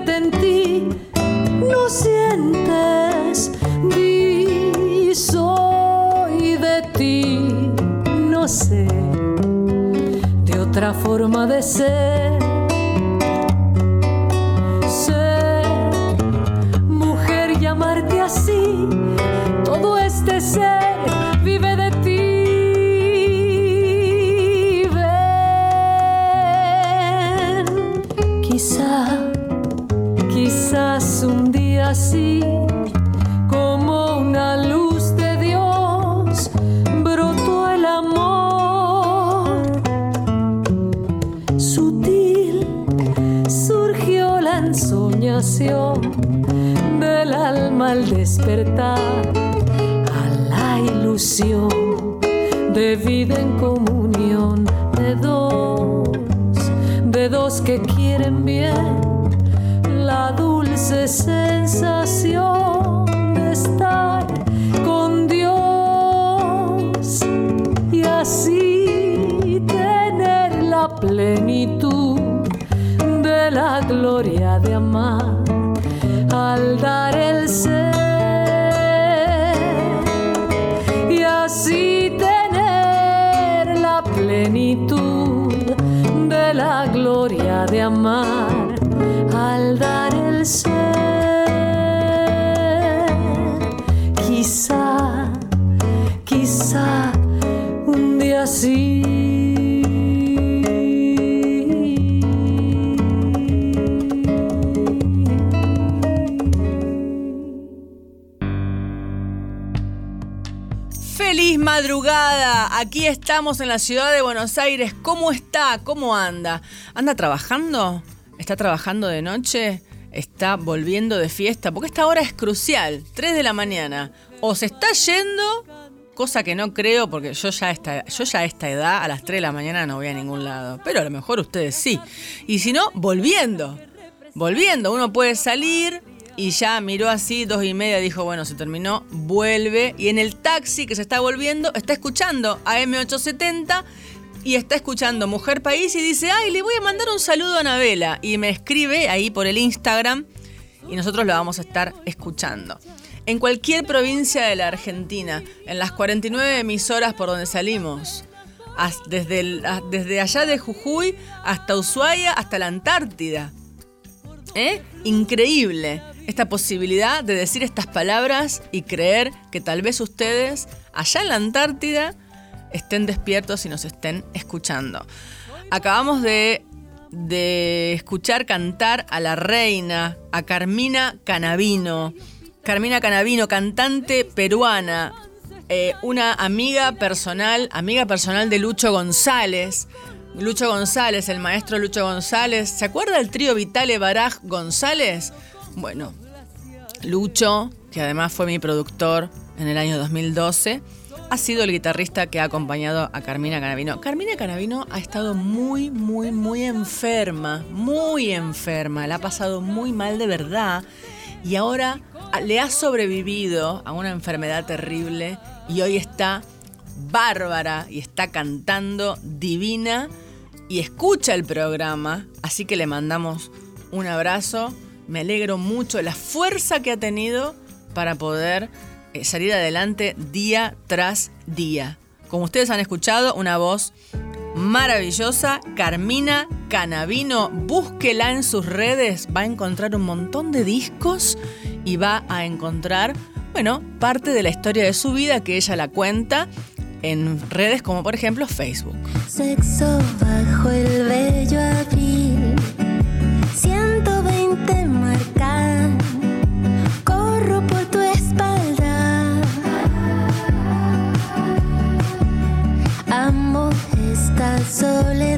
Se vierte en ti. No sientes, di, soy de ti, no sé, de otra forma de. Ser así, como una luz de Dios, brotó el amor. Sutil surgió la ensoñación del alma al despertar a la ilusión de vida en comunión de dos, de dos que quieren bien la dulce sensación amar madrugada. Aquí estamos en la ciudad de Buenos Aires. ¿Cómo está? ¿Cómo anda? ¿Anda trabajando? ¿Está trabajando de noche? ¿Está volviendo de fiesta? Porque esta hora es crucial. 3 de la mañana. O se está yendo, cosa que no creo porque yo ya, esta, yo ya a esta edad, a las 3 de la mañana no voy a ningún lado. Pero a lo mejor ustedes sí. Y si no, volviendo. Volviendo. Uno puede salir, y ya miró así, dos y media, dijo, bueno, se terminó, vuelve. Y en el taxi que se está volviendo, está escuchando a M870 y está escuchando Mujer País y dice, ay, le voy a mandar un saludo a Anabela. Y me escribe ahí por el Instagram y nosotros lo vamos a estar escuchando. En cualquier provincia de la Argentina, en las 49 emisoras por donde salimos, desde, desde allá de Jujuy hasta Ushuaia, hasta la Antártida. ¿Eh? Increíble esta posibilidad de decir estas palabras y creer que tal vez ustedes allá en la Antártida estén despiertos y nos estén escuchando. Acabamos de, de escuchar cantar a la reina, a Carmina Canavino. Carmina Canavino, cantante peruana, eh, una amiga personal, amiga personal de Lucho González. Lucho González, el maestro Lucho González. ¿Se acuerda del trío Vitale Baraj González? Bueno, Lucho, que además fue mi productor en el año 2012, ha sido el guitarrista que ha acompañado a Carmina Canavino. Carmina Canavino ha estado muy, muy, muy enferma, muy enferma, la ha pasado muy mal de verdad y ahora le ha sobrevivido a una enfermedad terrible y hoy está bárbara y está cantando divina y escucha el programa, así que le mandamos un abrazo, me alegro mucho la fuerza que ha tenido para poder eh, salir adelante día tras día. Como ustedes han escuchado, una voz maravillosa, Carmina Canavino, búsquela en sus redes, va a encontrar un montón de discos y va a encontrar, bueno, parte de la historia de su vida que ella la cuenta en redes como por ejemplo Facebook. Sexo bajo el bello abril, 120 soledad,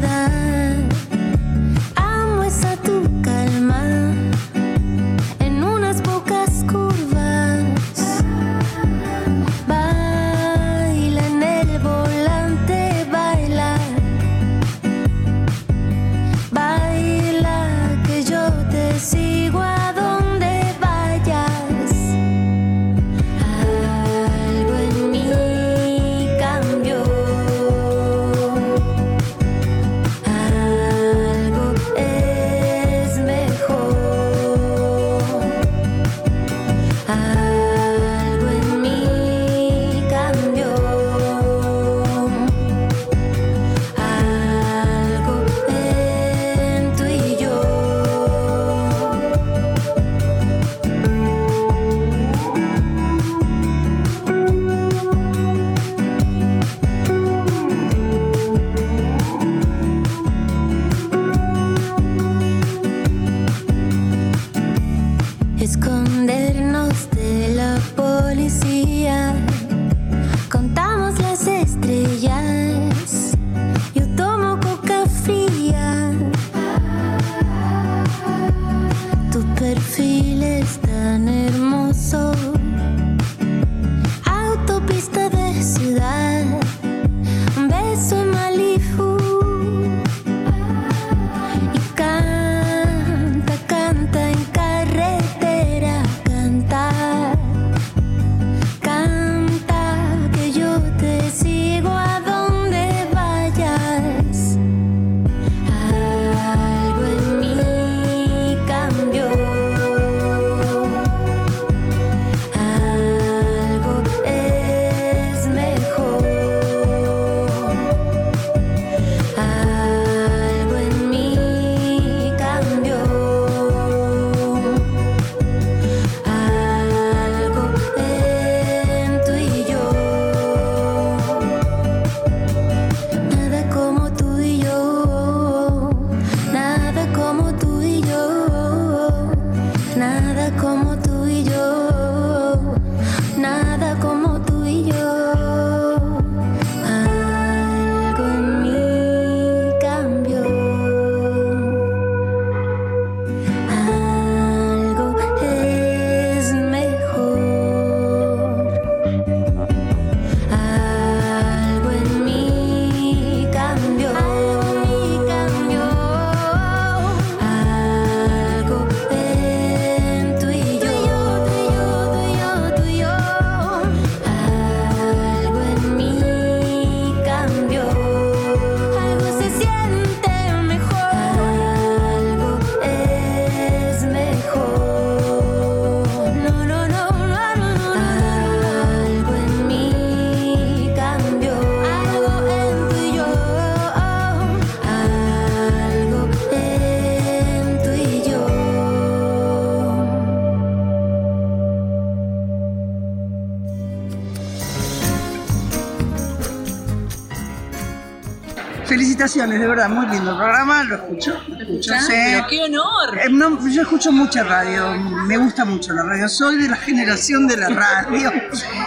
felicitaciones, de verdad, muy lindo el programa, lo escucho. lo escucho, sí. Pero qué honor. Eh, no, yo escucho mucha radio, me gusta mucho la radio, soy de la generación de la radio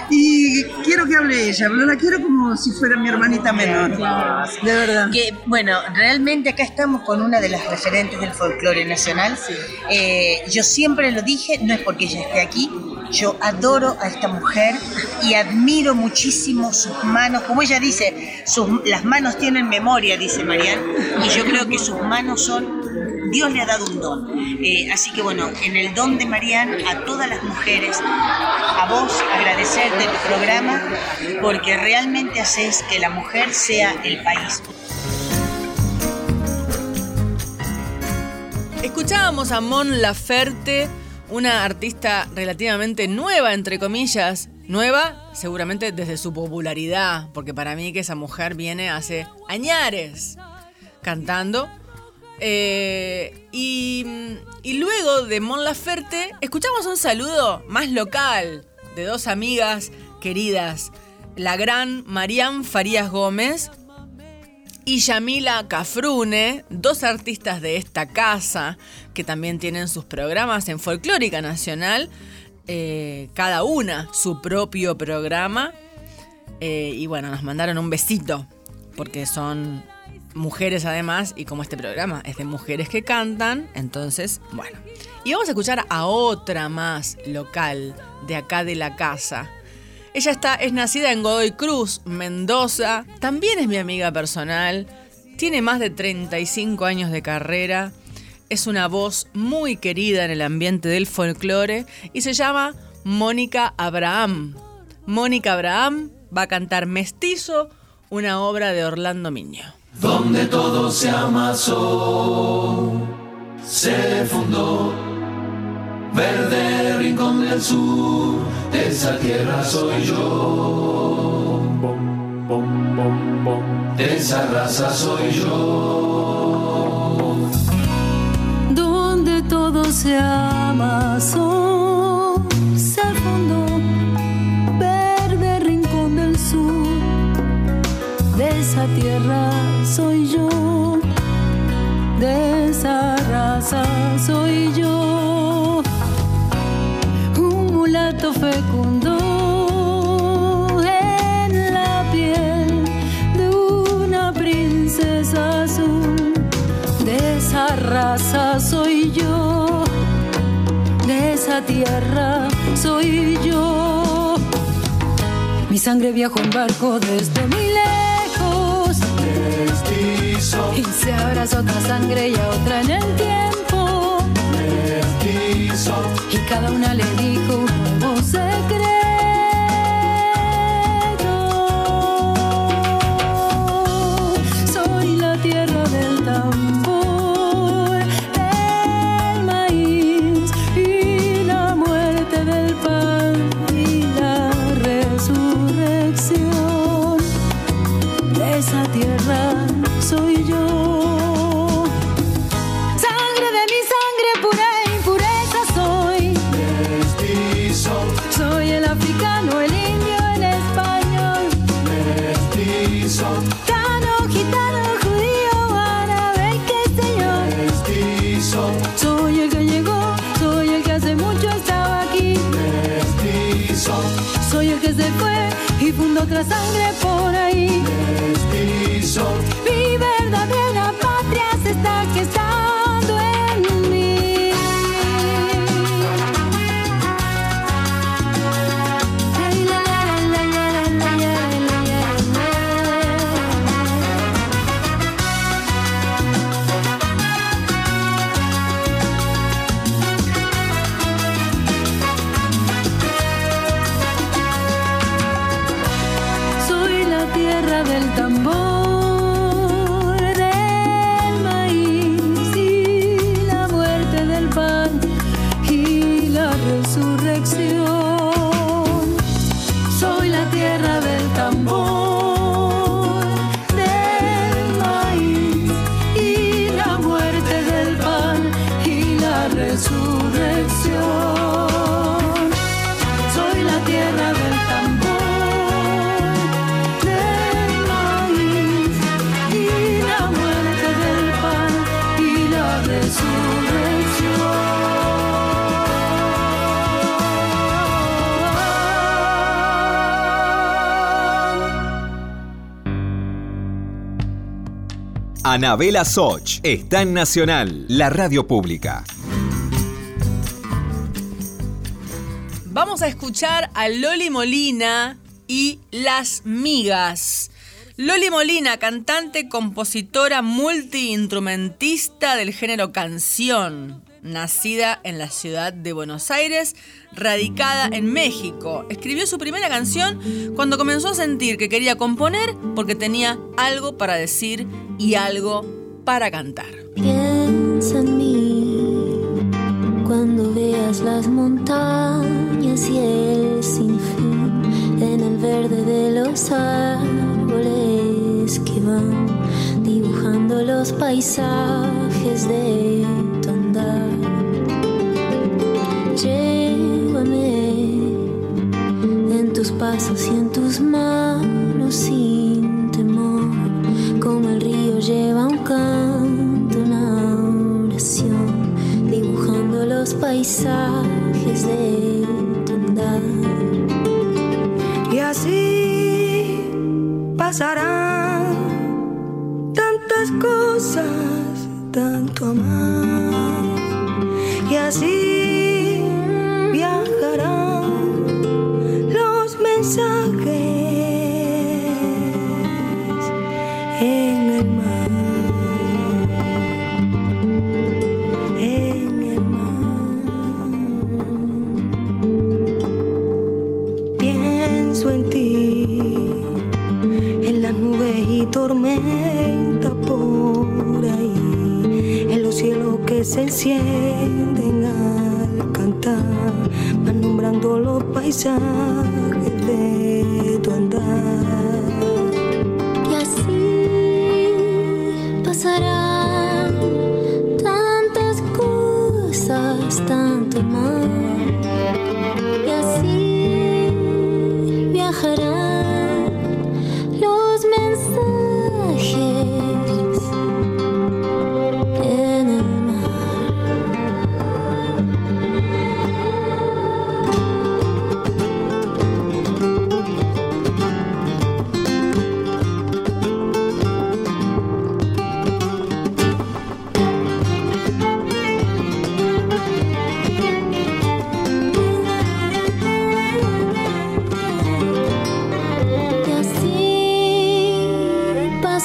y quiero que hable ella, pero la quiero como si fuera mi hermanita menor, de verdad. Que, bueno, realmente acá estamos con una de las referentes del folclore nacional. Eh, yo siempre lo dije, no es porque ella esté aquí, yo adoro a esta mujer y admiro muchísimo sus manos. Como ella dice, sus- las manos tienen memoria, dice Marian, y yo creo que sus manos son Dios le ha dado un don. Eh, así que bueno, en el don de Marian, a todas las mujeres, a vos agradecerte tu programa, porque realmente haces que la mujer sea el país. Escuchábamos a Mon Laferte, una artista relativamente nueva, entre comillas. Nueva, seguramente desde su popularidad, porque para mí que esa mujer viene hace añares cantando. Eh, y, luego de Mon Laferte, escuchamos un saludo más local de dos amigas queridas, la gran Marian Farías Gómez y Yamila Cafrune, dos artistas de esta casa que también tienen sus programas en Folclórica Nacional, eh, cada una su propio programa. Eh, y bueno, nos mandaron un besito, porque son mujeres además, y como este programa es de mujeres que cantan, entonces, bueno. Y vamos a escuchar a otra más local de acá de la casa. Ella está, es nacida en Godoy Cruz, Mendoza. También es mi amiga personal. Tiene más de 35 años de carrera. Es una voz muy querida en el ambiente del folclore y se llama Mónica Abraham. Mónica Abraham va a cantar Mestizo, una obra de Orlando Miño. donde todo se amasó, se fundó. Verde rincón del sur, de esa tierra soy yo. De esa raza soy yo. Se amasó, se fundó, verde rincón del sur, de esa tierra soy yo, de esa raza soy tierra soy yo. Mi sangre viajó en barco desde muy lejos Mestizo, y se abraza otra sangre y a otra en el tiempo. mestizo, Y cada una le dijo un nuevo secreto. Anabela Soch está en Nacional, la radio pública. Vamos a escuchar a Loli Molina y Las Migas. Loli Molina, cantante, compositora, multiinstrumentista del género canción, nacida en la ciudad de Buenos Aires, radicada en México. Escribió su primera canción cuando comenzó a sentir que quería componer porque tenía algo para decir y algo para cantar. Piensa en mí cuando veas las montañas y el sinfín en el verde de los árboles que van dibujando los paisajes de Llévame en tus pasos y en tus manos sin temor, como el río lleva un canto, una oración, dibujando los paisajes así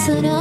すら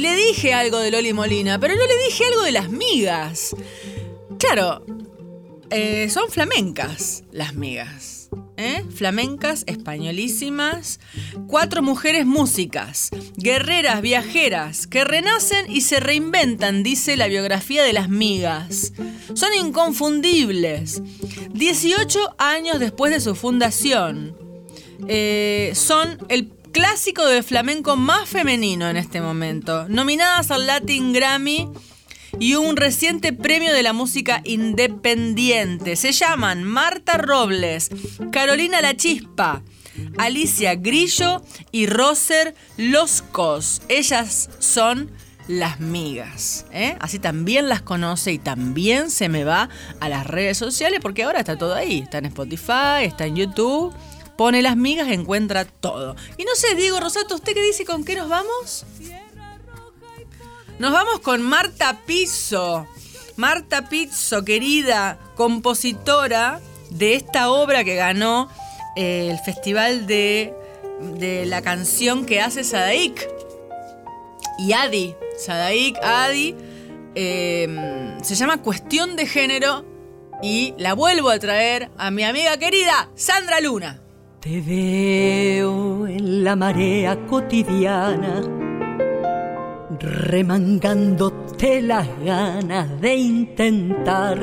Le dije algo de Loli Molina, pero no le dije algo de las migas. Claro, eh, son flamencas las migas. ¿eh? Flamencas, españolísimas. Cuatro mujeres músicas, guerreras, viajeras, que renacen y se reinventan, dice la biografía de las migas. Son inconfundibles. 18 años después de su fundación. Eh, son el clásico de flamenco más femenino en este momento, nominadas al Latin Grammy y un reciente premio de la música independiente. Se llaman Marta Robles, Carolina La Chispa, Alicia Grillo y Roser Los Cos. Ellas son las migas. ¿eh? Así también las conoce y también se me va a las redes sociales porque ahora está todo ahí. Está en Spotify, está en YouTube pone las migas, encuentra todo. Y no sé, Diego Rosato, ¿usted qué dice? ¿Con qué nos vamos? Nos vamos con Marta Pizzo. Marta Pizzo, querida compositora de esta obra que ganó eh, el festival de, de la canción que hace Sadaik y Adi. Sadaik, Adi. eh, se llama Cuestión de Género y la vuelvo a traer a mi amiga querida Sandra Luna. Te veo en la marea cotidiana, remangándote las ganas de intentar.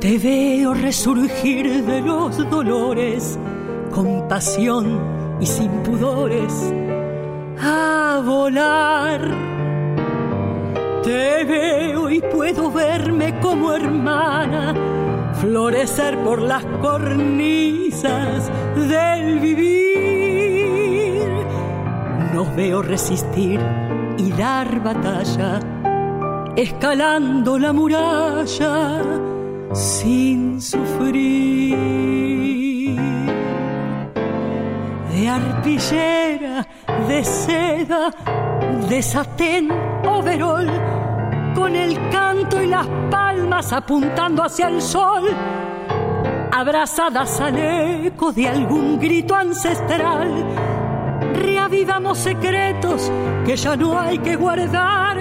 Te veo resurgir de los dolores con pasión y sin pudores a volar. Te veo y puedo verme como hermana, florecer por las cornisas del vivir. Nos veo resistir y dar batalla, escalando la muralla sin sufrir. De arpillera, de seda, de satén overol, con el canto y las palmas apuntando hacia el sol, abrazadas al eco de algún grito ancestral, reavivamos secretos que ya no hay que guardar,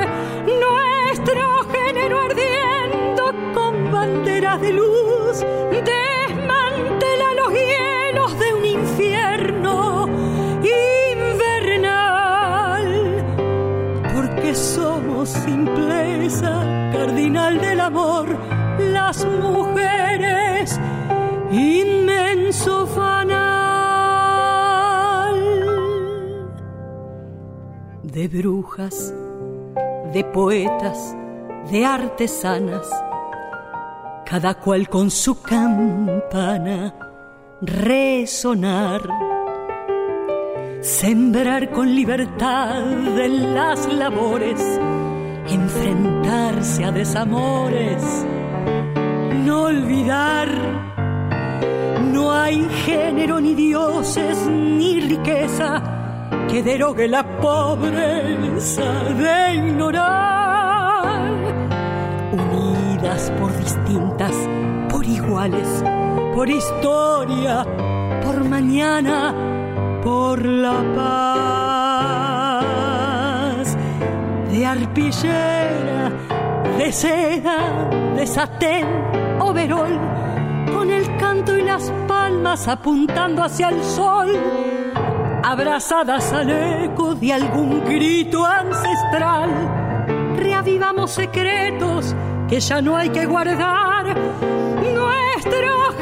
nuestro género ardiendo con banderas de luz, desmantela simpleza, cardinal del amor, las mujeres, inmenso fanal. De brujas, de poetas, de artesanas, cada cual con su campana, resonar sembrar con libertad de las labores, enfrentarse a desamores, no olvidar. No hay género ni dioses ni riqueza que derogue la pobreza de ignorar. Unidas por distintas, por iguales, por historia, por mañana por la paz. De seda, de satén, overol, con el canto y las palmas apuntando hacia el sol, abrazadas al eco de algún grito ancestral, reavivamos secretos que ya no hay que guardar. Nuestro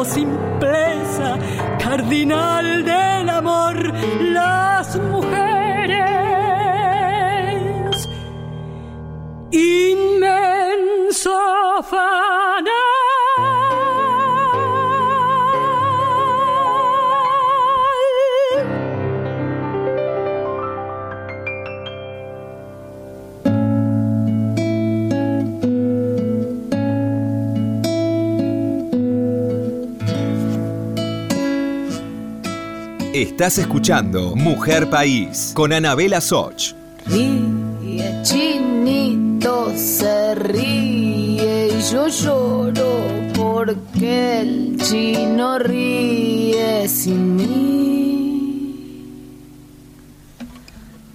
somos simpleza, cardinal del amor, las mujeres, inmenso fanal. Estás escuchando Mujer País con Anabela Soch. Ríe, chinito se ríe y yo lloro porque el chino ríe sin mí.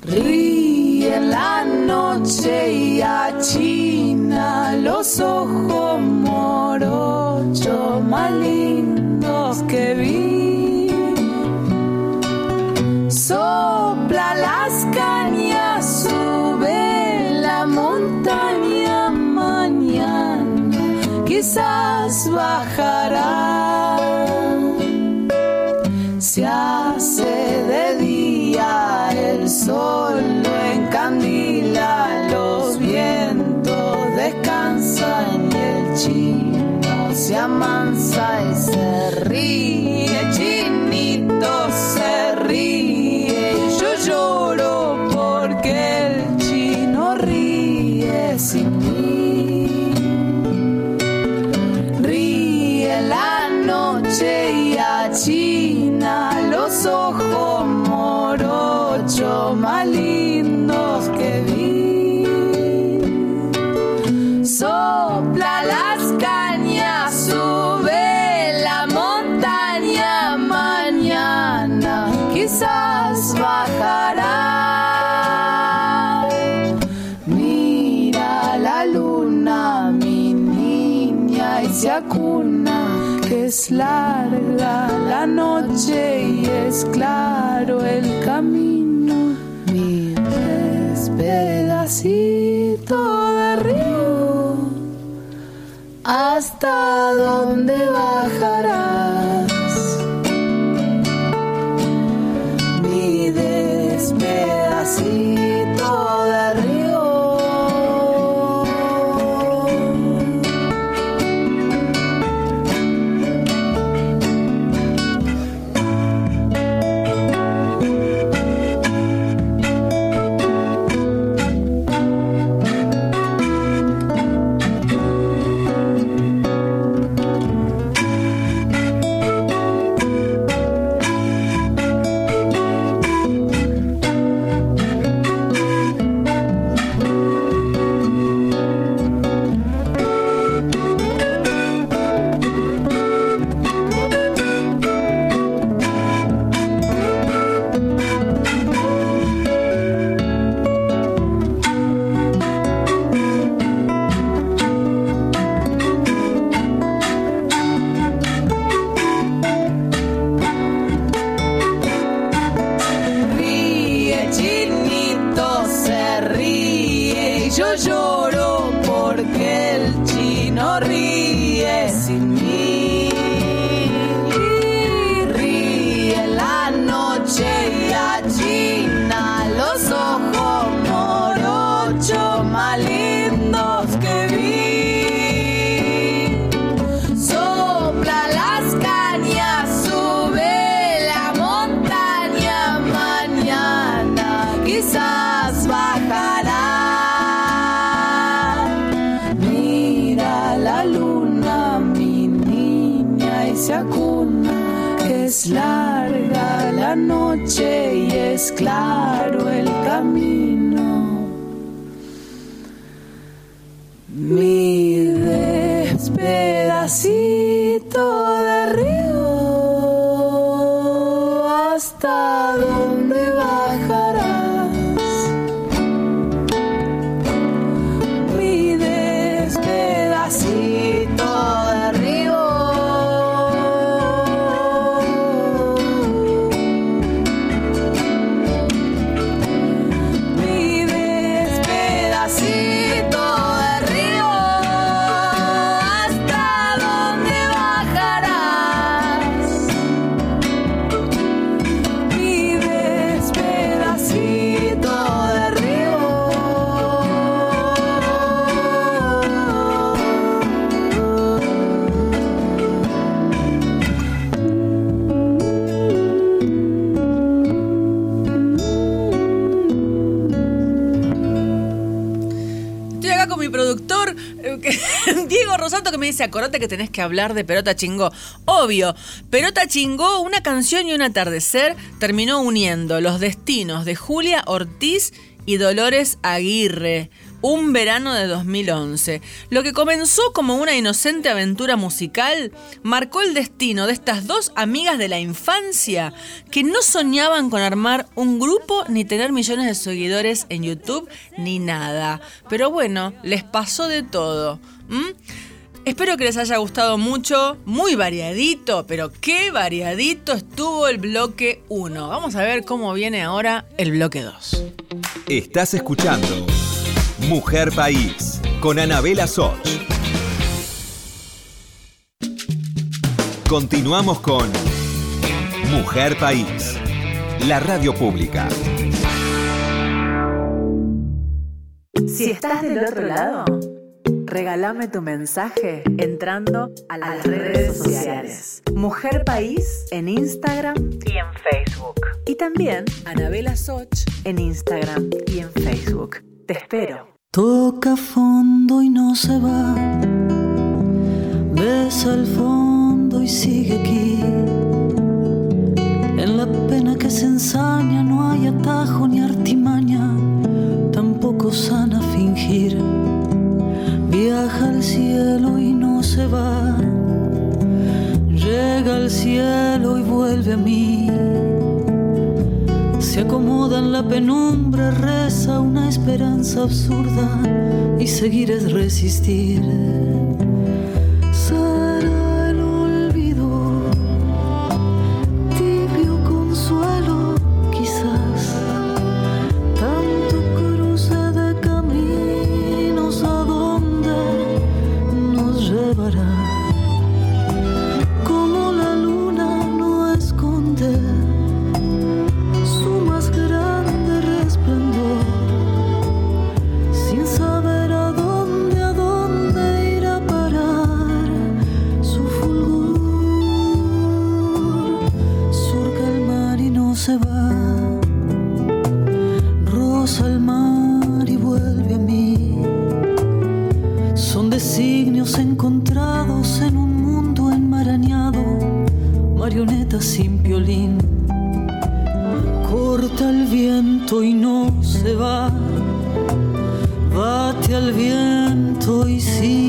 Ríe la noche y achina los ojos morochos quizás es claro el camino. Mi pedacito de río, hasta dónde bajarás. Dice, acordate que tenés que hablar de Perota Chingó. Obvio, Perota Chingó, una canción y un atardecer, terminó uniendo los destinos de Julia Ortiz y Dolores Aguirre. Un verano de 2011. Lo que comenzó como una inocente aventura musical marcó el destino de estas dos amigas de la infancia que no soñaban con armar un grupo ni tener millones de seguidores en YouTube ni nada. Pero bueno, les pasó de todo. ¿m? Espero que les haya gustado mucho, muy variadito, pero qué variadito estuvo el bloque 1. Vamos a ver cómo viene ahora el bloque 2. Estás escuchando Mujer País con Anabela Soch. Continuamos con Mujer País, la radio pública. Si estás del otro lado, regálame tu mensaje entrando a las redes sociales. Mujer País en Instagram y en Facebook. Y también Anabela Soch en Instagram y en Facebook. Te espero. Toca fondo y no se va. Besa el fondo y sigue aquí. En la pena que se ensaña no hay atajo ni artimaña, tampoco sana fingir. Viaja al cielo y no se va. Llega al cielo y vuelve a mí. Se acomoda en la penumbra, reza una esperanza absurda y seguir es resistir.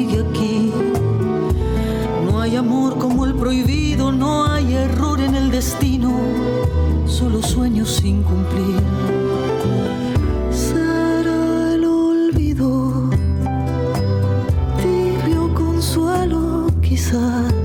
Aquí. No hay amor como el prohibido, no hay error en el destino, solo sueños sin cumplir. Será el olvido, tibio consuelo quizás.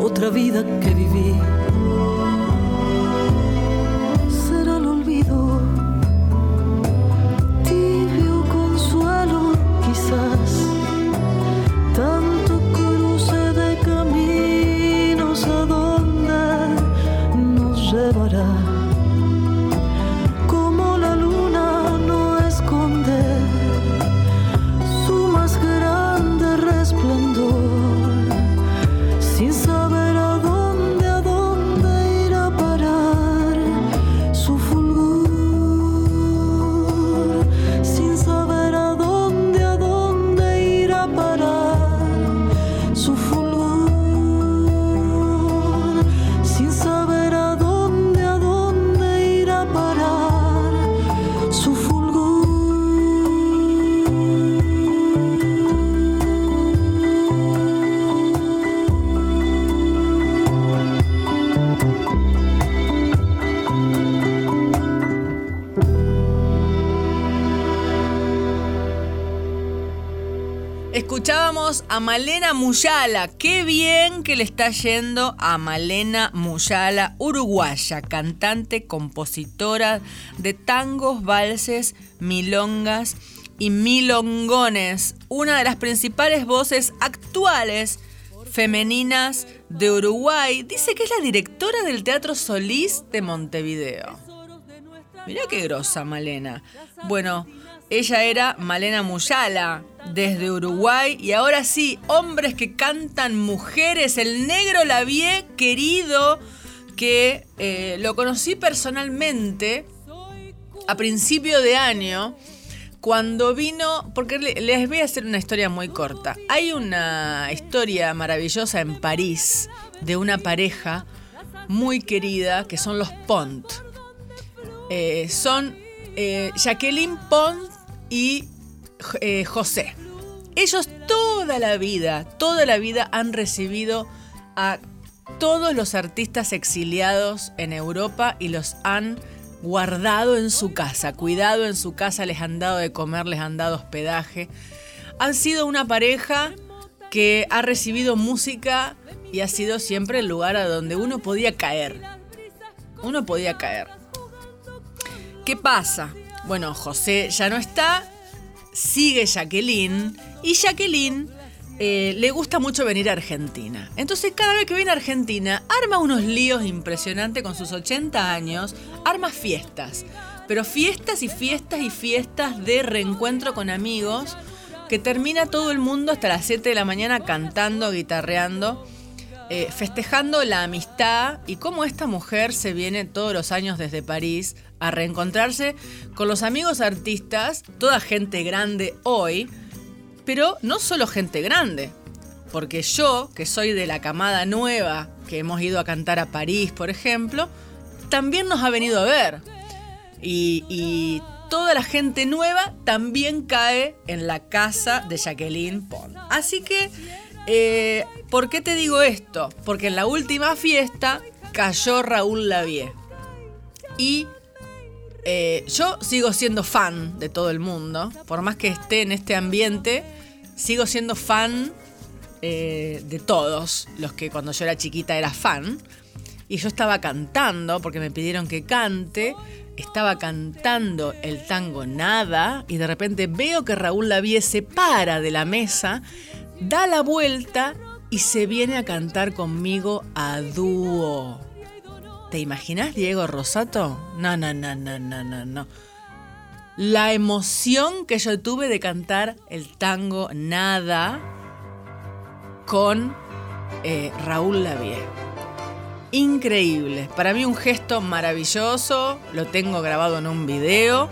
Otra vida que viví. A Malena Muyala. Qué bien que le está yendo a Malena Muyala, uruguaya, cantante, compositora de tangos, valses, milongas y milongones. Una de las principales voces actuales femeninas de Uruguay. Dice que es la directora del Teatro Solís de Montevideo. Mirá qué grosa, Malena. Bueno, Ella era Malena Muyala, desde Uruguay. Y ahora sí, hombres que cantan mujeres. El negro Lavie, querido, que eh, lo conocí personalmente a principio de año. Cuando vino, porque le- les voy a hacer una historia muy corta. Hay una historia maravillosa en París de una pareja muy querida que son los Pont. Eh, son eh, Jacqueline Pont y eh, José. Ellos toda la vida, toda la vida han recibido a todos los artistas exiliados en Europa y los han guardado en su casa, cuidado en su casa, les han dado de comer, les han dado hospedaje. Han sido una pareja que ha recibido música y ha sido siempre el lugar a donde uno podía caer. Uno podía caer. ¿Qué pasa? Bueno, José ya no está, sigue Jacqueline y Jacqueline eh, le gusta mucho venir a Argentina. Entonces cada vez que viene a Argentina arma unos líos impresionantes con sus 80 años, arma fiestas, pero fiestas y fiestas y fiestas de reencuentro con amigos que termina todo el mundo hasta las 7 de la mañana cantando, guitarreando. eh, festejando la amistad y cómo esta mujer se viene todos los años desde París a reencontrarse con los amigos artistas, toda gente grande hoy, pero no solo gente grande, porque yo, que soy de la camada nueva, que hemos ido a cantar a París, por ejemplo, también nos ha venido a ver. Y, toda la gente nueva también cae en la casa de Jacqueline Pond. Así que, eh, ¿por qué te digo esto? Porque en la última fiesta cayó Raúl Lavie. Y eh, yo sigo siendo fan de todo el mundo, por más que esté en este ambiente, sigo siendo fan eh, de todos los que cuando yo era chiquita era fan. Y yo estaba cantando, porque me pidieron que cante, estaba cantando el tango Nada, y de repente veo que Raúl Lavie se para de la mesa, da la vuelta y se viene a cantar conmigo a dúo. ¿Te imaginas Diego Rosato? No, no, no, no, no, no, no. La emoción que yo tuve de cantar el tango Nada con eh, Raúl Lavie. Increíble. Para mí un gesto maravilloso. Lo tengo grabado en un video.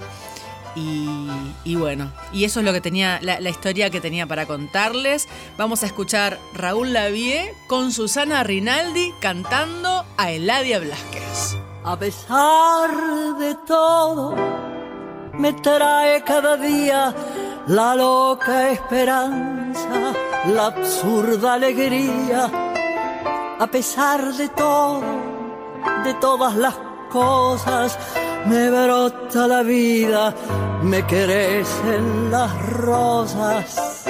Y, bueno, y eso es lo que tenía, la, la historia que tenía para contarles. Vamos a escuchar Raúl Lavie con Susana Rinaldi cantando a Eladia Blasquez. A pesar de todo, me trae cada día la loca esperanza, la absurda alegría. A pesar de todo, de todas las cosas, me brota la vida, me crecen las rosas.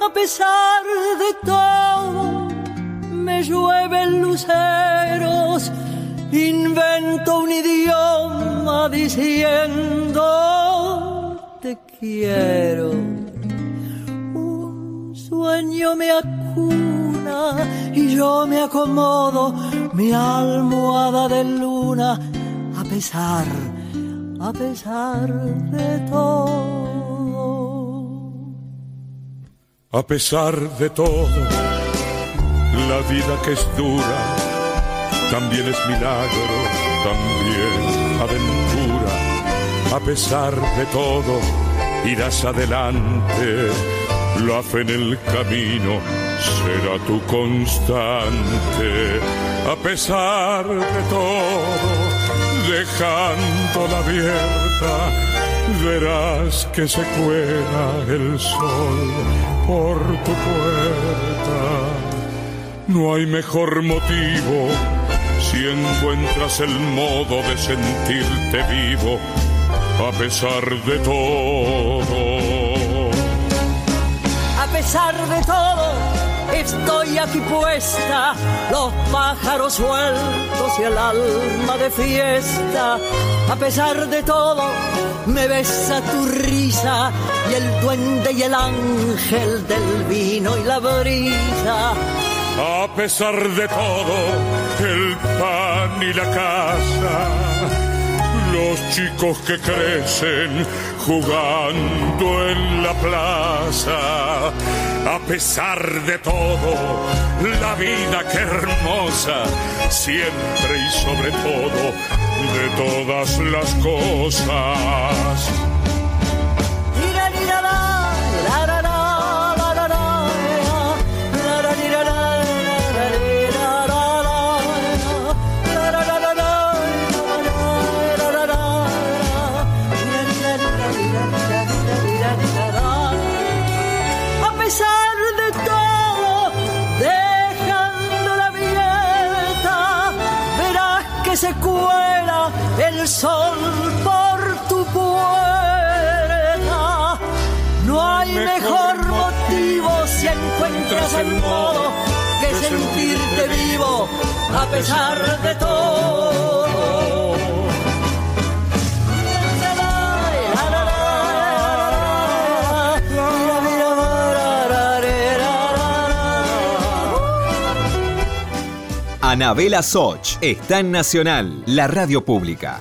A pesar de todo, me llueven luceros, invento un idioma diciendo te quiero. Un sueño me acuna y yo me acomodo mi almohada de luna pesar, a pesar de todo. A pesar de todo, la vida que es dura también es milagro, también aventura. A pesar de todo, irás adelante. La fe en el camino será tu constante. A pesar de todo, dejándola abierta, verás que se cuela el sol por tu puerta. No hay mejor motivo si encuentras el modo de sentirte vivo a pesar de todo. A pesar de todo, estoy aquí puesta, los pájaros sueltos y el alma de fiesta. A pesar de todo, me besa tu risa y el duende y el ángel del vino y la brisa. A pesar de todo, el pan y la casa, los chicos que crecen jugando en la plaza. A pesar de todo, la vida que hermosa, siempre y sobre todo, de todas las cosas. a pesar de todo. Anabela Soch está en Nacional, la radio pública.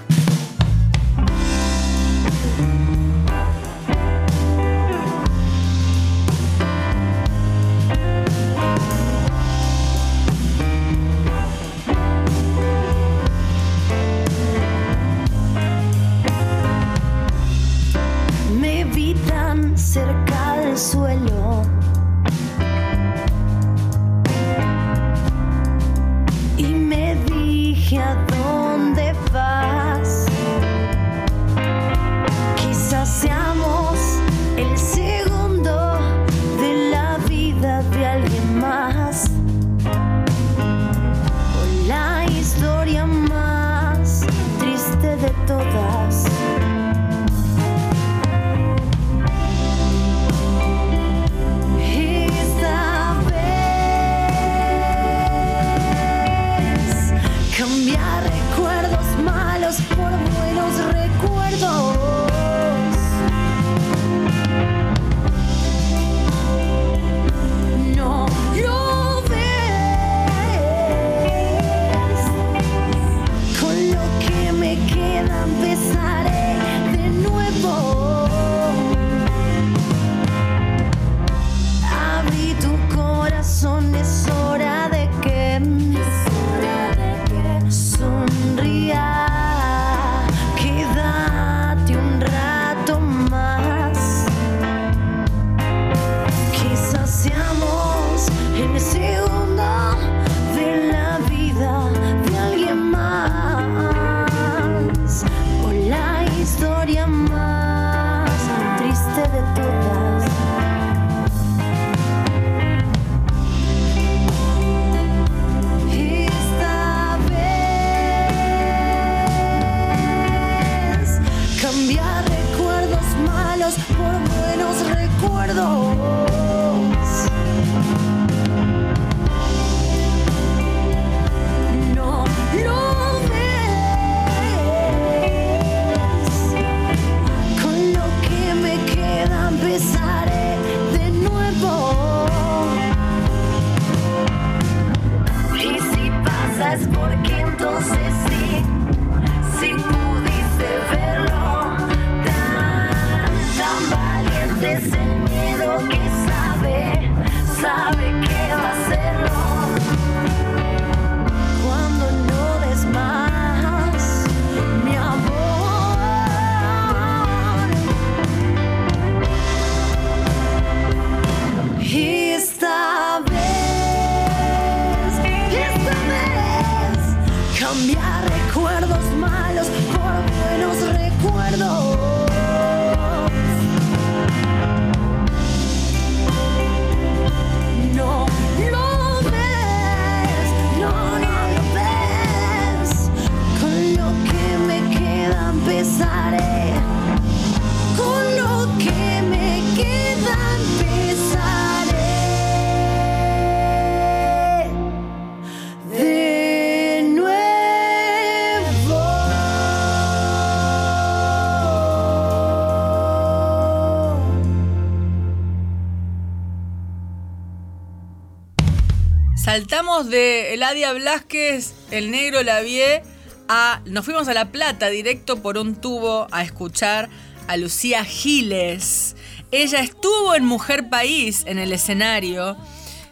saltamos de Eladia Blasquez, el negro Lavie, a. Nos fuimos a La Plata directo por un tubo a escuchar a Lucía Giles. Ella estuvo en Mujer País en el escenario.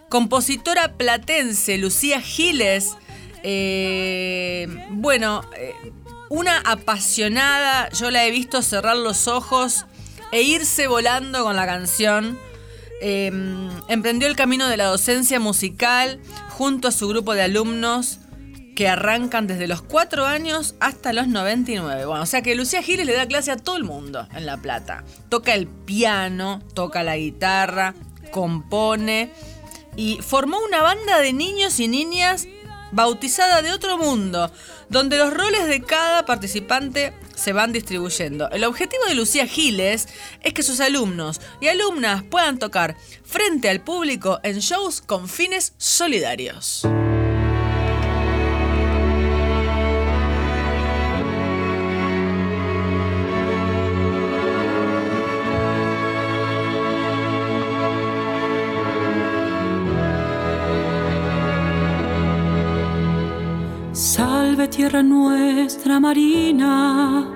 Compositora platense, Lucía Giles. Eh, bueno, eh, una apasionada, yo la he visto cerrar los ojos e irse volando con la canción. Eh, emprendió el camino de la docencia musical junto a su grupo de alumnos que arrancan desde los 4 años hasta los 99. Bueno, o sea que Lucía Giles le da clase a todo el mundo en La Plata. Toca el piano, toca la guitarra, compone y formó una banda de niños y niñas bautizada de otro mundo, donde los roles de cada participante se van distribuyendo. El objetivo de Lucía Giles es que sus alumnos y alumnas puedan tocar frente al público en shows con fines solidarios. Tierra nuestra marina,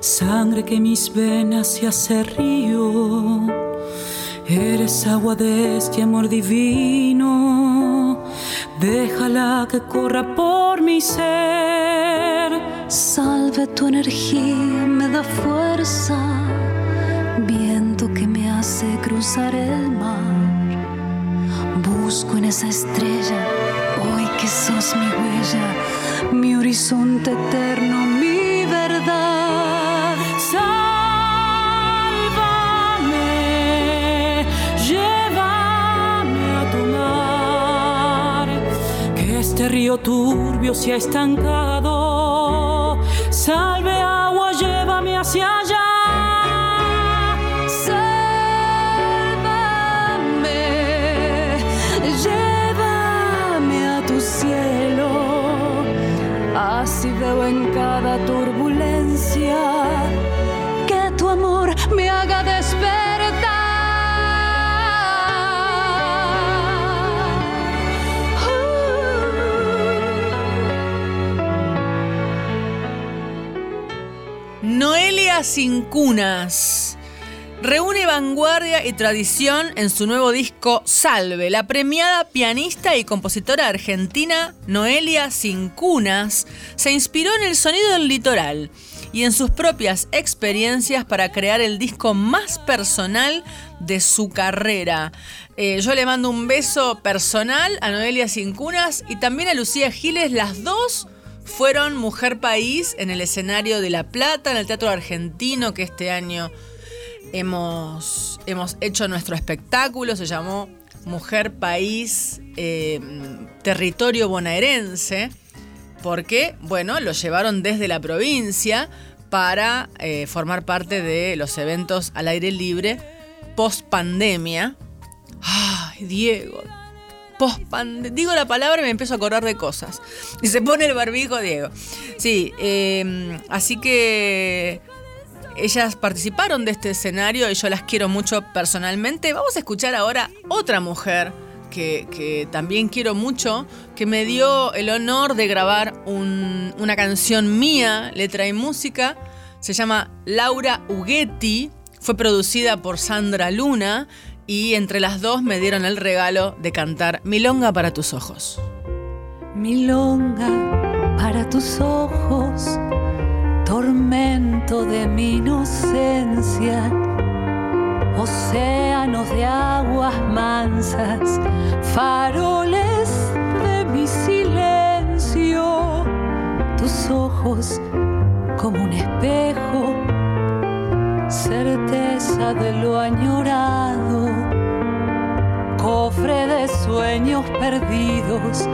sangre que mis venas se hace río. Eres agua de este amor divino, déjala que corra por mi ser. Salve tu energía, me da fuerza, viento que me hace cruzar el mar. Busco en esa estrella, hoy que sos mi huella, mi horizonte eterno, mi verdad. Sálvame, llévame a tu mar, que este río turbio se ha estancado. Salve agua, llévame hacia allá. Sálvame, llévame veo en cada turbulencia que tu amor me haga Noelia Sin Cunas. Reúne vanguardia y tradición en su nuevo disco Salve. La premiada pianista y compositora argentina Noelia Sin Cunas se inspiró en el sonido del litoral y en sus propias experiencias para crear el disco más personal de su carrera. Eh, yo le mando un beso personal a Noelia Sin Cunas y también a Lucía Giles, las dos fueron Mujer País en el escenario de La Plata, en el Teatro Argentino, que este año hemos, hemos hecho nuestro espectáculo, se llamó Mujer País eh, Territorio Bonaerense, porque, bueno, lo llevaron desde la provincia para eh, formar parte de los eventos al aire libre post pandemia. Ay, Diego, post Digo la palabra y me empiezo a acordar de cosas. Y se pone el barbijo, Diego. Sí, eh, así que ellas participaron de este escenario y yo las quiero mucho personalmente. Vamos a escuchar ahora otra mujer que, que también quiero mucho, que me dio el honor de grabar un- una canción mía, letra y música. Se llama Laura Ughetti. Fue producida por Sandra Luna y entre las dos me dieron el regalo de cantar Milonga para tus ojos. Milonga para tus ojos, tormento de mi inocencia, océanos de aguas mansas, faroles de mi silencio, tus ojos como un espejo, certeza de lo añorado, cofre de sueños perdidos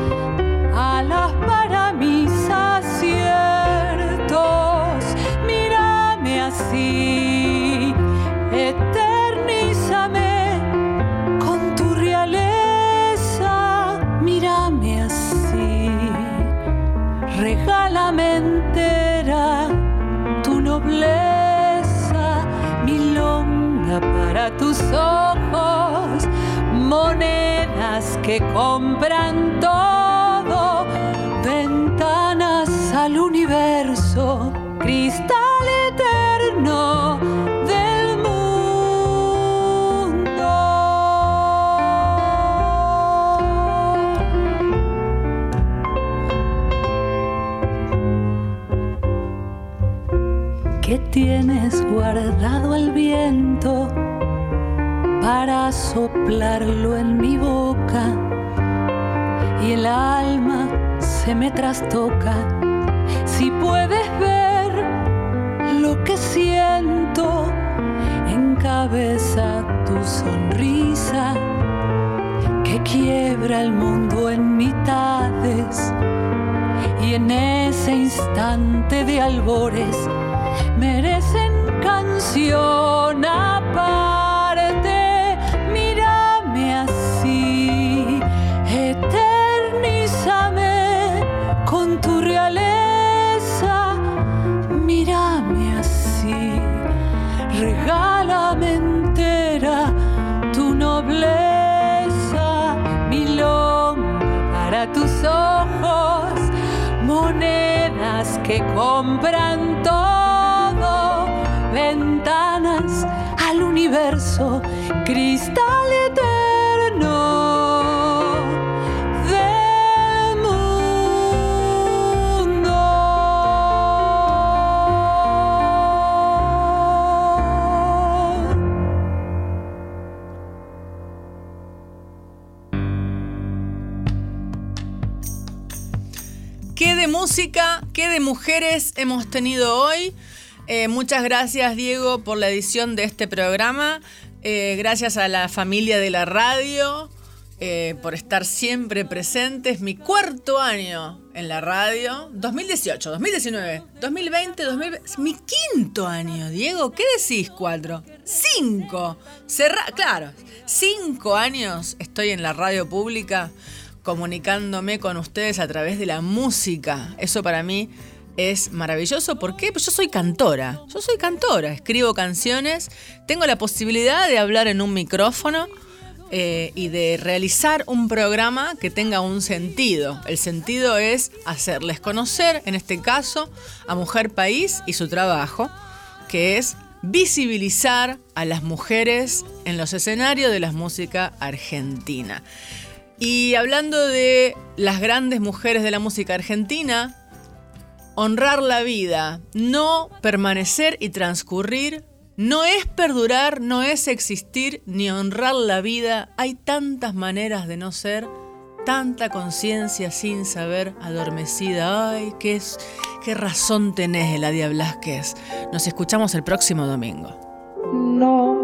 que compran todo, ventanas al universo, cristal eterno del mundo. ¿Qué tienes guardado al viento para soplarlo en me trastoca. Si puedes ver lo que siento, encabeza tu sonrisa que quiebra el mundo en mitades. Y en ese instante de albores merecen canción que compran todo, ventanas al universo, cristal qué de mujeres hemos tenido hoy? Eh, muchas gracias Diego por la edición de este programa. Eh, gracias a la familia de la radio eh, por estar siempre presentes. Mi cuarto año en la radio. 2018, 2019, 2020, 2020. Mi quinto año, Diego. ¿Qué decís cuatro? Cinco. Claro, cinco años estoy en la radio pública comunicándome con ustedes a través de la música. Eso para mí es maravilloso. ¿Por qué? Pues yo soy cantora. Yo soy cantora. Escribo canciones. Tengo la posibilidad de hablar en un micrófono eh, y de realizar un programa que tenga un sentido. El sentido es hacerles conocer, en este caso, a Mujer País y su trabajo, que es visibilizar a las mujeres en los escenarios de la música argentina. Y hablando de las grandes mujeres de la música argentina, honrar la vida, no permanecer y transcurrir, no es perdurar, no es existir ni honrar la vida. Hay tantas maneras de no ser, tanta conciencia sin saber adormecida. Ay, qué, es, qué razón tenés, Eladia Blasquez. Nos escuchamos el próximo domingo. No,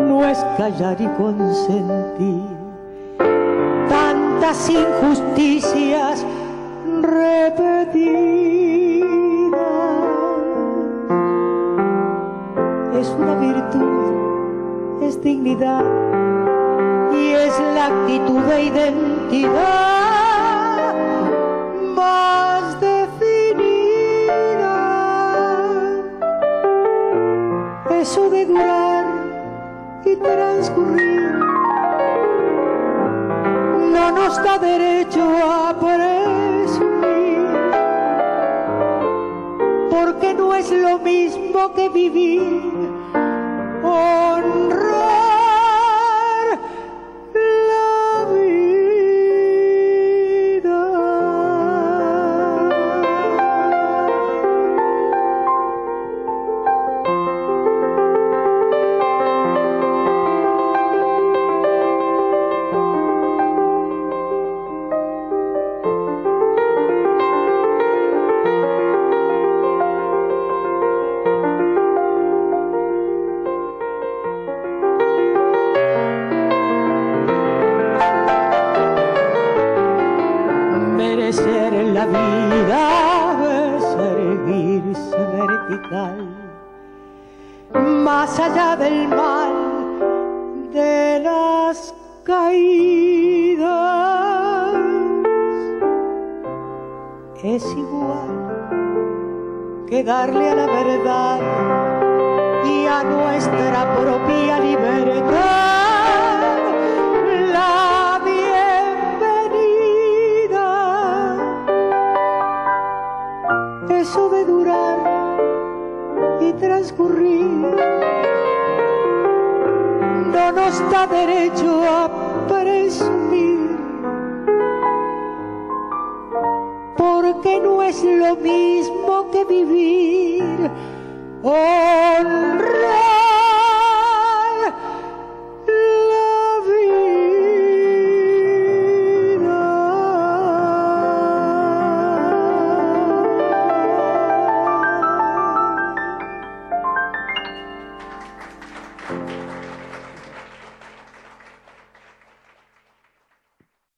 no es callar y consentir tantas injusticias repetidas. Es una virtud, es dignidad y es la actitud de identidad más definida. Eso de durar y transcurrir. No nos da derecho a presumir, porque no es lo mismo que vivir,